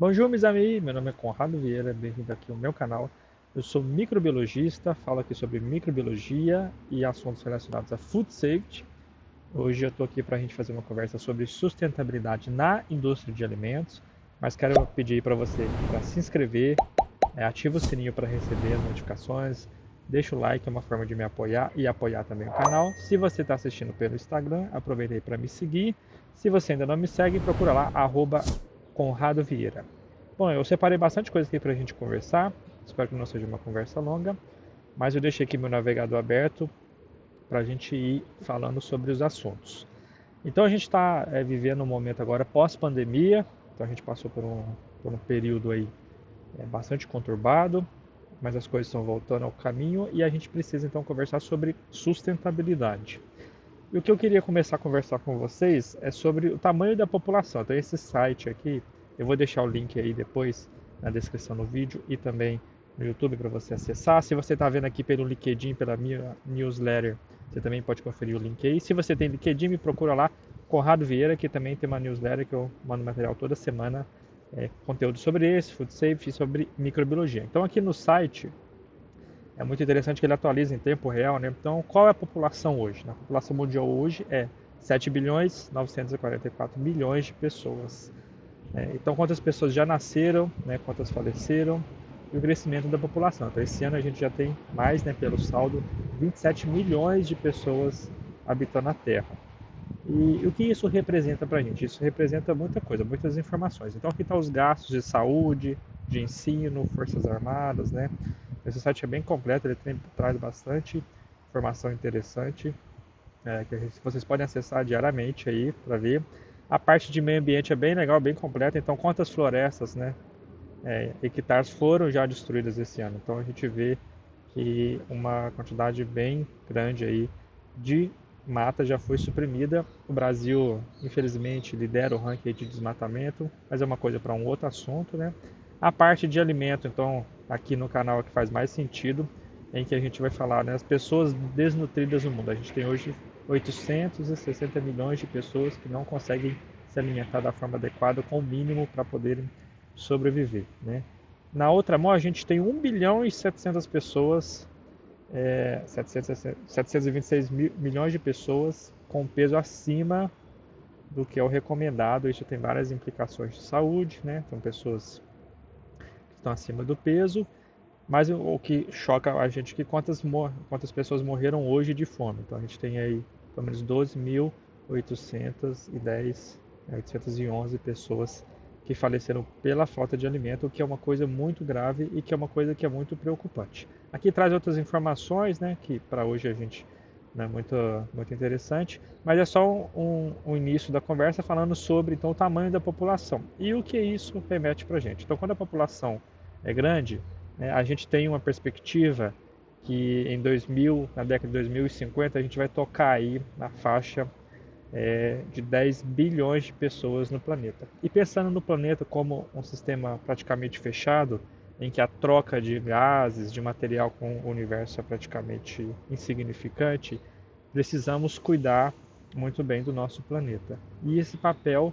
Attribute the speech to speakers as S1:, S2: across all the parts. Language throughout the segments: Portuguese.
S1: Bonjour, meus amigos. Meu nome é Conrado Vieira. Bem-vindo aqui ao meu canal. Eu sou microbiologista, falo aqui sobre microbiologia e assuntos relacionados a food safety. Hoje eu estou aqui para a gente fazer uma conversa sobre sustentabilidade na indústria de alimentos, mas quero pedir para você para se inscrever, é, ativa o sininho para receber as notificações, deixa o like, é uma forma de me apoiar e apoiar também o canal. Se você está assistindo pelo Instagram, aproveita aí para me seguir. Se você ainda não me segue, procura lá, arroba Conrado Vieira. Bom, eu separei bastante coisa aqui para a gente conversar. Espero que não seja uma conversa longa, mas eu deixei aqui meu navegador aberto para a gente ir falando sobre os assuntos. Então a gente está é, vivendo um momento agora pós-pandemia, então a gente passou por um, por um período aí é, bastante conturbado, mas as coisas estão voltando ao caminho e a gente precisa então conversar sobre sustentabilidade. E o que eu queria começar a conversar com vocês é sobre o tamanho da população. Então, esse site aqui, eu vou deixar o link aí depois na descrição do vídeo e também no YouTube para você acessar. Se você está vendo aqui pelo LinkedIn, pela minha newsletter, você também pode conferir o link aí. Se você tem LinkedIn, me procura lá, Conrado Vieira, que também tem uma newsletter que eu mando material toda semana, é, conteúdo sobre esse, food safety, sobre microbiologia. Então, aqui no site, é muito interessante que ele atualiza em tempo real, né? Então, qual é a população hoje? A população mundial hoje é 7 bilhões 944 milhões de pessoas. É, então, quantas pessoas já nasceram, né? quantas faleceram e o crescimento da população. Então, esse ano a gente já tem mais, né, pelo saldo, 27 milhões de pessoas habitando a Terra. E o que isso representa para a gente? Isso representa muita coisa, muitas informações. Então, aqui estão tá os gastos de saúde, de ensino, forças armadas, né? Esse site é bem completo, ele tem, traz bastante informação interessante é, que vocês podem acessar diariamente aí para ver. A parte de meio ambiente é bem legal, bem completa. Então, quantas florestas, né, é, hectares foram já destruídas esse ano? Então, a gente vê que uma quantidade bem grande aí de mata já foi suprimida. O Brasil, infelizmente, lidera o ranking de desmatamento, mas é uma coisa para um outro assunto, né? A parte de alimento, então, aqui no canal que faz mais sentido, em que a gente vai falar né, as pessoas desnutridas no mundo. A gente tem hoje 860 milhões de pessoas que não conseguem se alimentar da forma adequada com o mínimo para poderem sobreviver. Né? Na outra mão, a gente tem 1 bilhão e 700 pessoas, é, 700, 726 mil, milhões de pessoas com peso acima do que é o recomendado. Isso tem várias implicações de saúde, né? Então, pessoas estão acima do peso, mas o, que choca a gente é que quantas, quantas pessoas morreram hoje de fome. Então a gente tem aí pelo menos 12.810, 811 pessoas que faleceram pela falta de alimento, o que é uma coisa muito grave e que é uma coisa que é muito preocupante. Aqui traz outras informações, né, que para hoje a gente não é muito, muito interessante, mas é só um, um, início da conversa falando sobre então, o tamanho da população e o que isso remete para a gente. Então, quando a população é grande, né, a gente tem uma perspectiva que em 2000, na década de 2050, a gente vai tocar aí na faixa é, de 10 bilhões de pessoas no planeta. E pensando no planeta como um sistema praticamente fechado, em que a troca de gases, de material com o universo é praticamente insignificante, precisamos cuidar muito bem do nosso planeta. E esse papel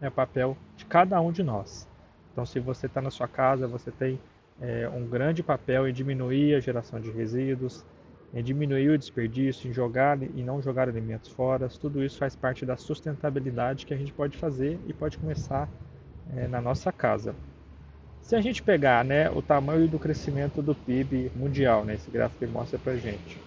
S1: é o papel de cada um de nós. Então, se você está na sua casa, você tem é, um grande papel em diminuir a geração de resíduos, em diminuir o desperdício, em jogar e não jogar alimentos fora. Tudo isso faz parte da sustentabilidade que a gente pode fazer e pode começar é, na nossa casa. Se a gente pegar né, o tamanho do crescimento do PIB mundial, né, esse gráfico que mostra para gente,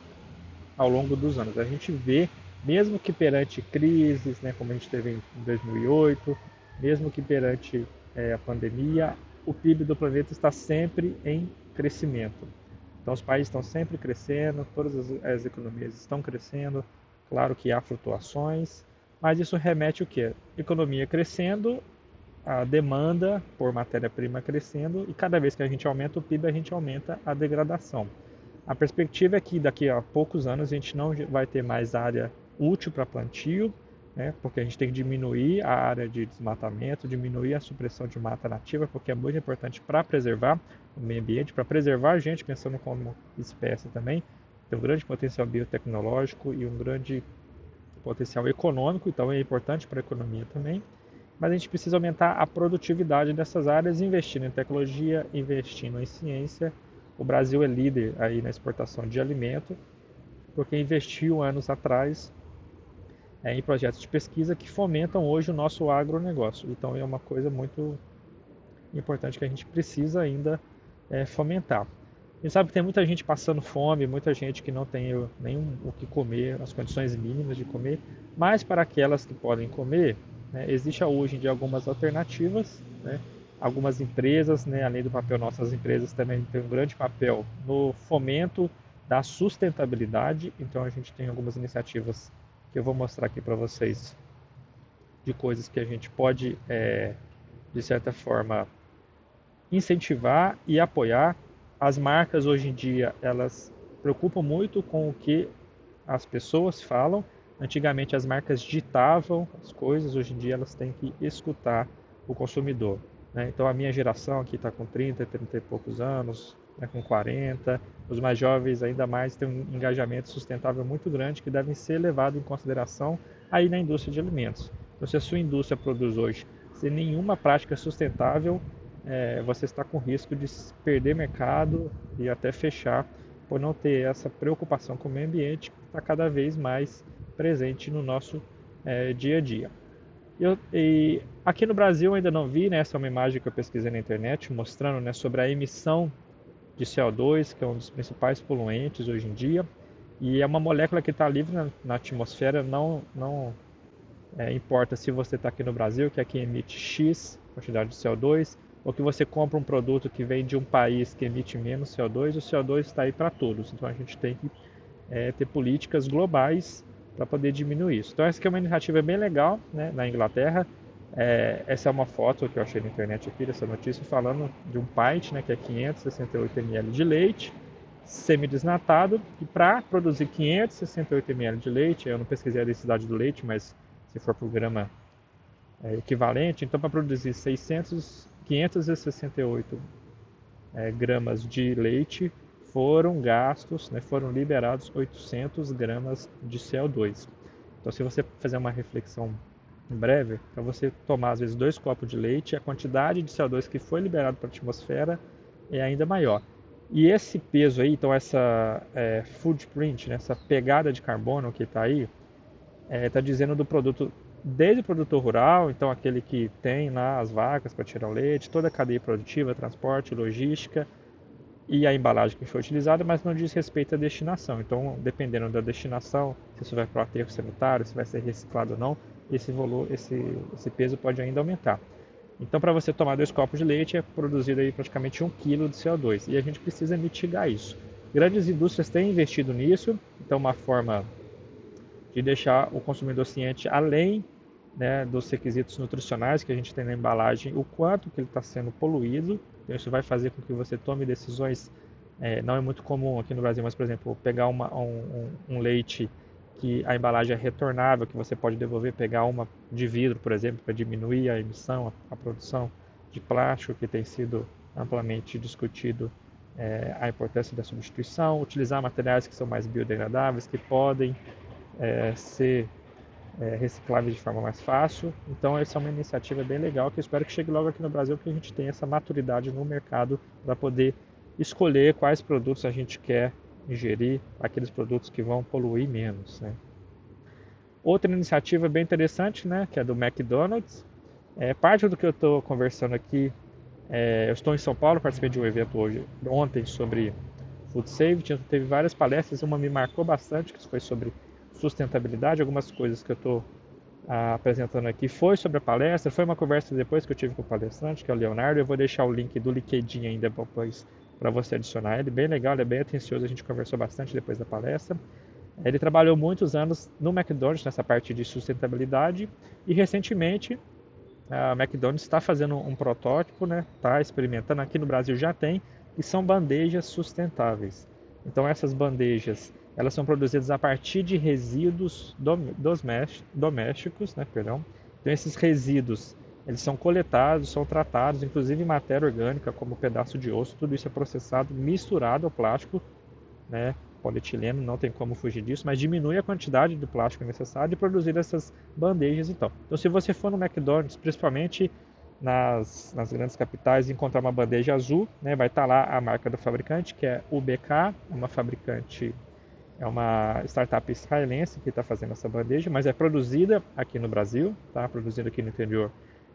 S1: ao longo dos anos, a gente vê, mesmo que perante crises, né, como a gente teve em 2008, mesmo que perante é, a pandemia, o PIB do planeta está sempre em crescimento. Então os países estão sempre crescendo, todas as, as economias estão crescendo. Claro que há flutuações, mas isso remete o quê? Economia crescendo, a demanda por matéria-prima crescendo e cada vez que a gente aumenta o PIB, a gente aumenta a degradação. A perspectiva é que daqui a poucos anos a gente não vai ter mais área útil para plantio, né? porque a gente tem que diminuir a área de desmatamento, diminuir a supressão de mata nativa, porque é muito importante para preservar o meio ambiente, para preservar a gente, pensando como espécie também. Tem um grande potencial biotecnológico e um grande potencial econômico, então é importante para a economia também. Mas a gente precisa aumentar a produtividade dessas áreas, investindo em tecnologia, investindo em ciência. O Brasil é líder aí na exportação de alimento, porque investiu anos atrás é, em projetos de pesquisa que fomentam hoje o nosso agronegócio. Então é uma coisa muito importante que a gente precisa ainda é, fomentar. A gente sabe que tem muita gente passando fome, muita gente que não tem nem o que comer, as condições mínimas de comer, mas para aquelas que podem comer, né, existe hoje dia algumas alternativas. Né, algumas empresas, né, além do papel nossas empresas também têm um grande papel no fomento da sustentabilidade. Então a gente tem algumas iniciativas que eu vou mostrar aqui para vocês de coisas que a gente pode, é, de certa forma, incentivar e apoiar. As marcas hoje em dia elas preocupam muito com o que as pessoas falam. Antigamente as marcas ditavam as coisas, hoje em dia elas têm que escutar o consumidor. Né? Então a minha geração aqui está com 30, 30 e poucos anos, né, com 40, os mais jovens ainda mais têm um engajamento sustentável muito grande que devem ser levado em consideração aí na indústria de alimentos. Então se a sua indústria produz hoje sem nenhuma prática sustentável, é, você está com risco de perder mercado e até fechar por não ter essa preocupação com o meio ambiente que está cada vez mais presente no nosso é, dia a dia. Eu, e aqui no Brasil ainda não vi, né, essa é uma imagem que eu pesquisei na internet mostrando né, sobre a emissão de CO2, que é um dos principais poluentes hoje em dia, e é uma molécula que está livre na, na, atmosfera, não, não é, importa se você está aqui no Brasil, que aqui emite X quantidade de CO2, ou que você compra um produto que vem de um país que emite menos CO2, o CO2 está aí para todos. Então a gente tem que é, ter políticas globais para poder diminuir isso. Então essa é uma iniciativa bem legal né, na Inglaterra. É, essa é uma foto que eu achei na internet aqui dessa notícia falando de um pint, né, que é 568 ml de leite semidesnatado e para produzir 568 ml de leite, eu não pesquisei a densidade do leite, mas se for por grama é, equivalente, então para produzir 600 568 é, gramas de leite foram gastos, né, foram liberados 800 gramas de CO2. Então, se você fazer uma reflexão breve, para você tomar às vezes dois copos de leite, a quantidade de CO2 que foi liberado para a atmosfera é ainda maior. E esse peso aí, então essa é, footprint, né, essa pegada de carbono que está aí, está é, tá dizendo do produto desde o produtor rural, então aquele que tem lá as vacas para tirar o leite, toda a cadeia produtiva, transporte, logística e a embalagem que foi utilizada, mas não diz respeito à destinação. Então, dependendo da destinação, se isso vai para o aterro sanitário, se vai ser reciclado ou não, esse, valor, esse, esse peso pode ainda aumentar. Então, para você tomar dois copos de leite, é produzido aí praticamente um quilo de CO2 e a gente precisa mitigar isso. Grandes indústrias têm investido nisso, então uma forma de deixar o consumidor ciente além né, dos requisitos nutricionais que a gente tem na embalagem, o quanto que ele está sendo poluído. Então, isso vai fazer com que você tome decisões. É, não é muito comum aqui no Brasil, mas por exemplo, pegar uma, um, um, leite que a embalagem é retornável, que você pode devolver, pegar uma de vidro, por exemplo, para diminuir a emissão, a, a, produção de plástico, que tem sido amplamente discutido é, a importância da substituição, utilizar materiais que são mais biodegradáveis, que podem é, ser é, recicláveis de forma mais fácil. Então, essa é uma iniciativa bem legal que eu espero que chegue logo aqui no Brasil, que a gente tenha essa maturidade no mercado para poder escolher quais produtos a gente quer ingerir, aqueles produtos que vão poluir menos. Né? Outra iniciativa bem interessante, né, que é do McDonald's. É, parte do que eu estou conversando aqui, é, eu estou em São Paulo, participei de um evento hoje, ontem sobre Food Safety, teve várias palestras, uma me marcou bastante, que foi sobre sustentabilidade, algumas coisas que eu estou ah, apresentando aqui foi sobre a palestra, foi uma conversa depois que eu tive com o palestrante, que é o Leonardo, eu vou deixar o link do LinkedIn ainda depois para você adicionar ele, bem legal, ele é bem atencioso, a gente conversou bastante depois da palestra. Ele trabalhou muitos anos no McDonald's nessa parte de sustentabilidade e recentemente a McDonald's está fazendo um protótipo, né? Está experimentando aqui no Brasil já tem, que são bandejas sustentáveis. Então essas bandejas elas são produzidas a partir de resíduos domésticos, né, perdão. Então esses resíduos, eles são coletados, são tratados, inclusive matéria orgânica, como pedaço de osso, tudo isso é processado, misturado ao plástico, né, polietileno, não tem como fugir disso, mas diminui a quantidade de plástico necessário de produzir essas bandejas então. Então se você for no McDonald's, principalmente nas, nas grandes capitais encontrar uma bandeja azul, né, vai estar lá a marca do fabricante, que é UBK, uma fabricante, é uma startup israelense que está fazendo essa bandeja, mas é produzida aqui no Brasil, tá? produzida aqui no interior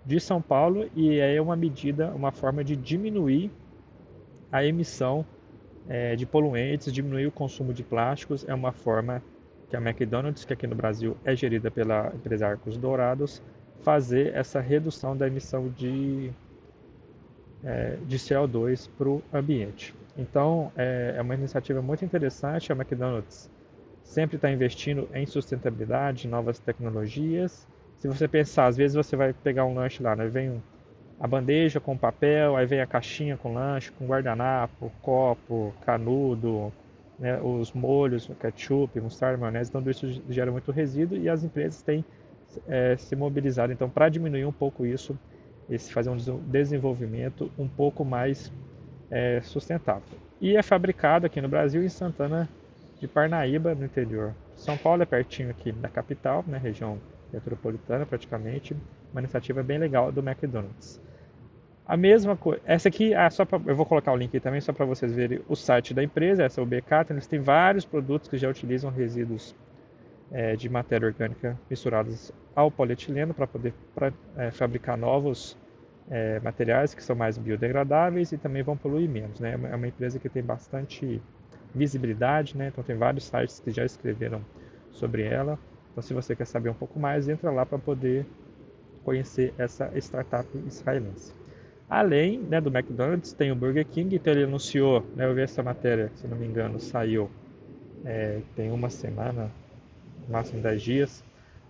S1: de São Paulo e é uma medida, uma forma de diminuir a emissão é, de poluentes, diminuir o consumo de plásticos, é uma forma que a McDonald's, que aqui no Brasil é gerida pela empresa Arcos Dourados, fazer essa redução da emissão de, é, de CO2 para o ambiente. Então, é, é, uma iniciativa muito interessante. A McDonald's sempre está investindo em sustentabilidade, novas tecnologias. Se você pensar, às vezes você vai pegar um lanche lá, né? vem a bandeja com papel, aí vem a caixinha com lanche, com guardanapo, copo, canudo, né? os molhos, ketchup, mostarda, maionese, então isso gera muito resíduo e as empresas têm é, se mobilizar então para diminuir um pouco isso, esse fazer um desenvolvimento um pouco mais é, sustentável. E é fabricado aqui no Brasil em Santana de Parnaíba, no interior. São Paulo é pertinho aqui da capital, né, região metropolitana praticamente, uma iniciativa bem legal do McDonald's. A mesma coisa, essa aqui, ah, só pra, eu vou colocar o link também só para vocês verem o site da empresa, essa é o BK, então eles têm vários produtos que já utilizam resíduos é, de matéria orgânica misturados ao polietileno para poder pra, é, fabricar novos é, materiais que são mais biodegradáveis e também vão poluir menos. Né? É uma empresa que tem bastante visibilidade, né? então tem vários sites que já escreveram sobre ela. Então, se você quer saber um pouco mais, entra lá para poder conhecer essa startup israelense. Além né, do McDonald's, tem o Burger King, então ele anunciou, né, eu vi essa matéria, se não me engano, saiu é, tem uma semana, máximo 10 dias,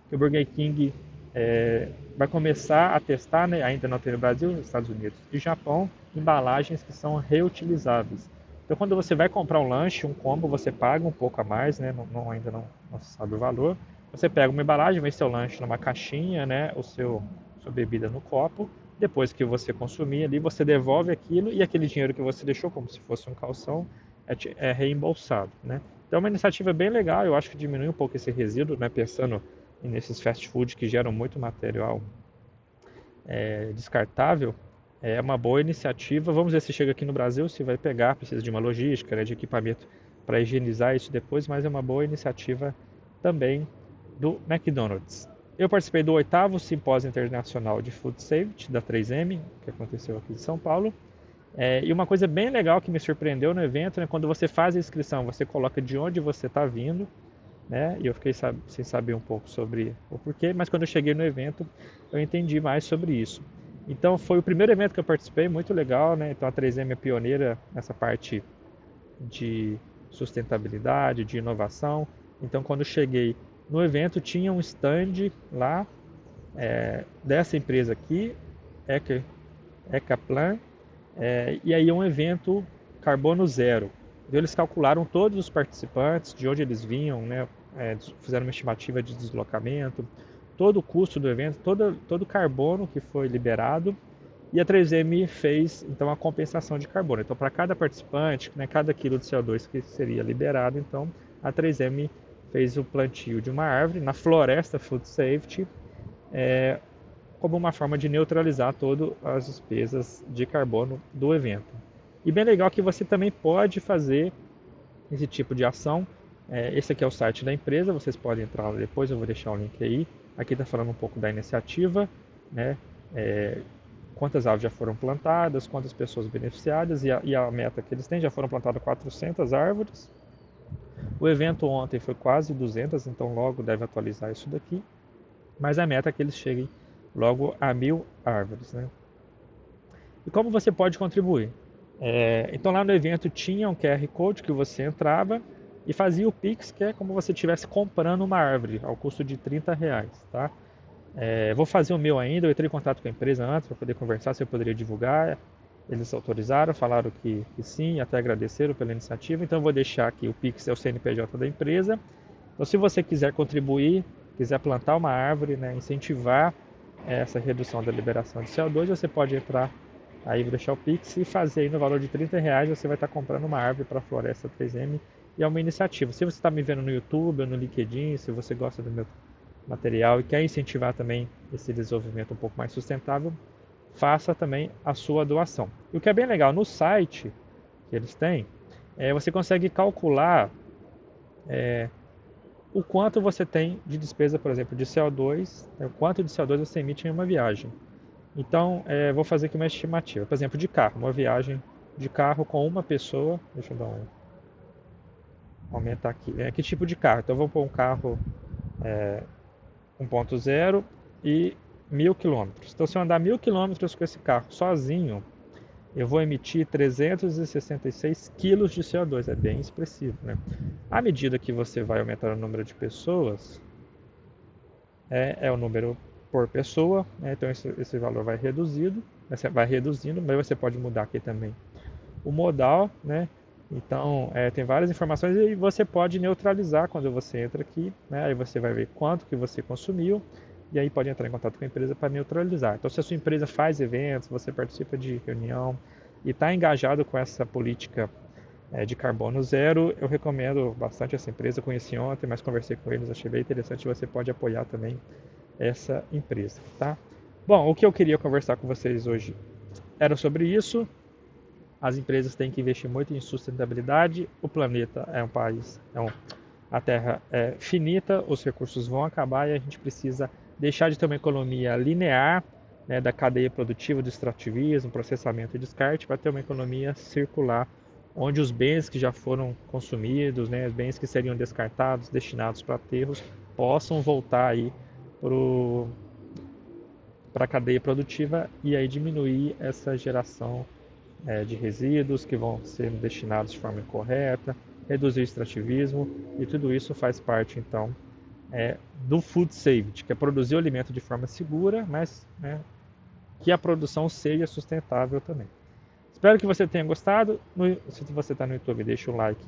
S1: que o Burger King é, vai começar a testar, né, ainda não tem no Brasil, Estados Unidos e Japão, embalagens que são reutilizáveis. Então, quando você vai comprar um lanche, um combo, você paga um pouco a mais, né, não, não ainda não, não sabe o valor. Você pega uma embalagem, vem seu lanche numa caixinha, né, o seu sua bebida no copo. Depois que você consumir ali, você devolve aquilo e aquele dinheiro que você deixou, como se fosse um calção, é, é reembolsado, né? Então é uma iniciativa bem legal, eu acho que diminui um pouco esse resíduo, né? Pensando nesses fast food que geram muito material é, descartável, é uma boa iniciativa. Vamos ver se chega aqui no Brasil, se vai pegar, precisa de uma logística, né, de equipamento para higienizar isso depois, mas é uma boa iniciativa também do McDonald's. Eu participei do oitavo Simpósio Internacional de Food Safety, da 3M, que aconteceu aqui em São Paulo. É, e uma coisa bem legal que me surpreendeu no evento, né, quando você faz a inscrição, você coloca de onde você está vindo, né, e eu fiquei sab sem saber um pouco sobre o porquê, mas quando eu cheguei no evento, eu entendi mais sobre isso. Então, foi o primeiro evento que eu participei, muito legal, né, então a 3M é pioneira nessa parte de sustentabilidade, de inovação. Então, quando eu cheguei no evento, tinha um stand lá é, dessa empresa aqui, Eca, Ecaplan, é, e aí é um evento carbono zero. Então, eles calcularam todos os participantes, de onde eles vinham, né, é, fizeram uma estimativa de deslocamento, todo o custo do evento, todo, todo o carbono que foi liberado, e a 3M fez então a compensação de carbono. Então, para cada participante, né, cada quilo de CO2 que seria liberado, então a 3M fez o plantio de uma árvore na floresta Food Safety, é, como uma forma de neutralizar todas as despesas de carbono do evento. E bem legal que você também pode fazer esse tipo de ação. É, esse aqui é o site da empresa, vocês podem entrar lá depois, eu vou deixar o link aí. Aqui está falando um pouco da iniciativa, né? É, quantas árvores já foram plantadas, quantas pessoas beneficiadas e a, e a, meta que eles têm, já foram plantadas 400 árvores. O evento ontem foi quase 200, então logo deve atualizar isso daqui. Mas a meta é que eles cheguem logo a mil árvores. Né? E como você pode contribuir? É, então lá no evento tinha um QR Code que você entrava e fazia o Pix, que é como você estivesse comprando uma árvore, ao custo de 30 reais. Tá? É, vou fazer o meu ainda, eu entrei em contato com a empresa antes para poder conversar se eu poderia divulgar. Eles autorizaram, falaram que, que sim, até agradeceram pela iniciativa. Então eu vou deixar aqui o Pix é o CNPJ da empresa. Então se você quiser contribuir, quiser plantar uma árvore, né, incentivar essa redução da liberação de CO2, você pode entrar aí, deixar o Pix e fazer aí no valor de 30 reais, você vai estar comprando uma árvore para a Floresta 3M e é uma iniciativa. Se você está me vendo no YouTube ou no LinkedIn, se você gosta do meu material e quer incentivar também esse desenvolvimento um pouco mais sustentável, faça também a sua doação. E o que é bem legal, no site que eles têm, é, você consegue calcular é, o quanto você tem de despesa, por exemplo, de CO2, né, o quanto de CO2 você emite em uma viagem. Então, é, vou fazer aqui uma estimativa. Por exemplo, de carro, uma viagem de carro com uma pessoa, deixa eu dar um, aumentar aqui. É, que tipo de carro? Então, eu vou pôr um carro é, 1.0 e mil quilômetros. Então, se eu andar mil quilômetros com esse carro sozinho, eu vou emitir 366 quilos de CO2. É bem expressivo, né? À medida que você vai aumentar o número de pessoas, é, é o número por pessoa, né? então esse, esse valor vai reduzido, vai reduzindo, mas você pode mudar aqui também o modal, né? Então, é, tem várias informações e você pode neutralizar quando você entra aqui, né? Aí você vai ver quanto que você consumiu e aí pode entrar em contato com a empresa para neutralizar. Então, se a sua empresa faz eventos, você participa de reunião e está engajado com essa política é, de carbono zero, eu recomendo bastante essa empresa. Conheci ontem, mas conversei com eles, achei bem interessante. Você pode apoiar também essa empresa, tá? Bom, o que eu queria conversar com vocês hoje era sobre isso. As empresas têm que investir muito em sustentabilidade. O planeta é um país, é um, a Terra é finita, os recursos vão acabar e a gente precisa deixar de ter uma economia linear né, da cadeia produtiva do extrativismo, processamento e descarte, para ter uma economia circular, onde os bens que já foram consumidos, né, os bens que seriam descartados, destinados para aterros, possam voltar aí para a cadeia produtiva e aí diminuir essa geração é, de resíduos que vão ser destinados de forma incorreta, reduzir o extrativismo e tudo isso faz parte então é, do food safety, que é produzir o alimento de forma segura, mas né, que a produção seja sustentável também. Espero que você tenha gostado. No, se você está no YouTube, deixa o like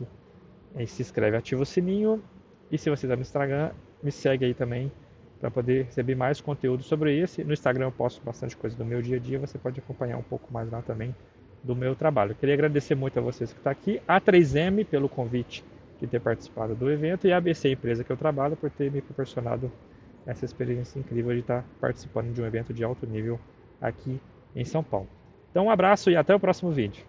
S1: se inscreve, ativa o sininho. E se você está no Instagram, me segue aí também para poder receber mais conteúdo sobre esse. No Instagram eu posto bastante coisa do meu dia a dia, você pode acompanhar um pouco mais lá também do meu trabalho. Queria agradecer muito a vocês que estão tá aqui, a 3M pelo convite de ter participado do evento e a ABC, a empresa que eu trabalho, por ter me proporcionado essa experiência incrível de estar participando de um evento de alto nível aqui em São Paulo. Então um abraço e até o próximo vídeo.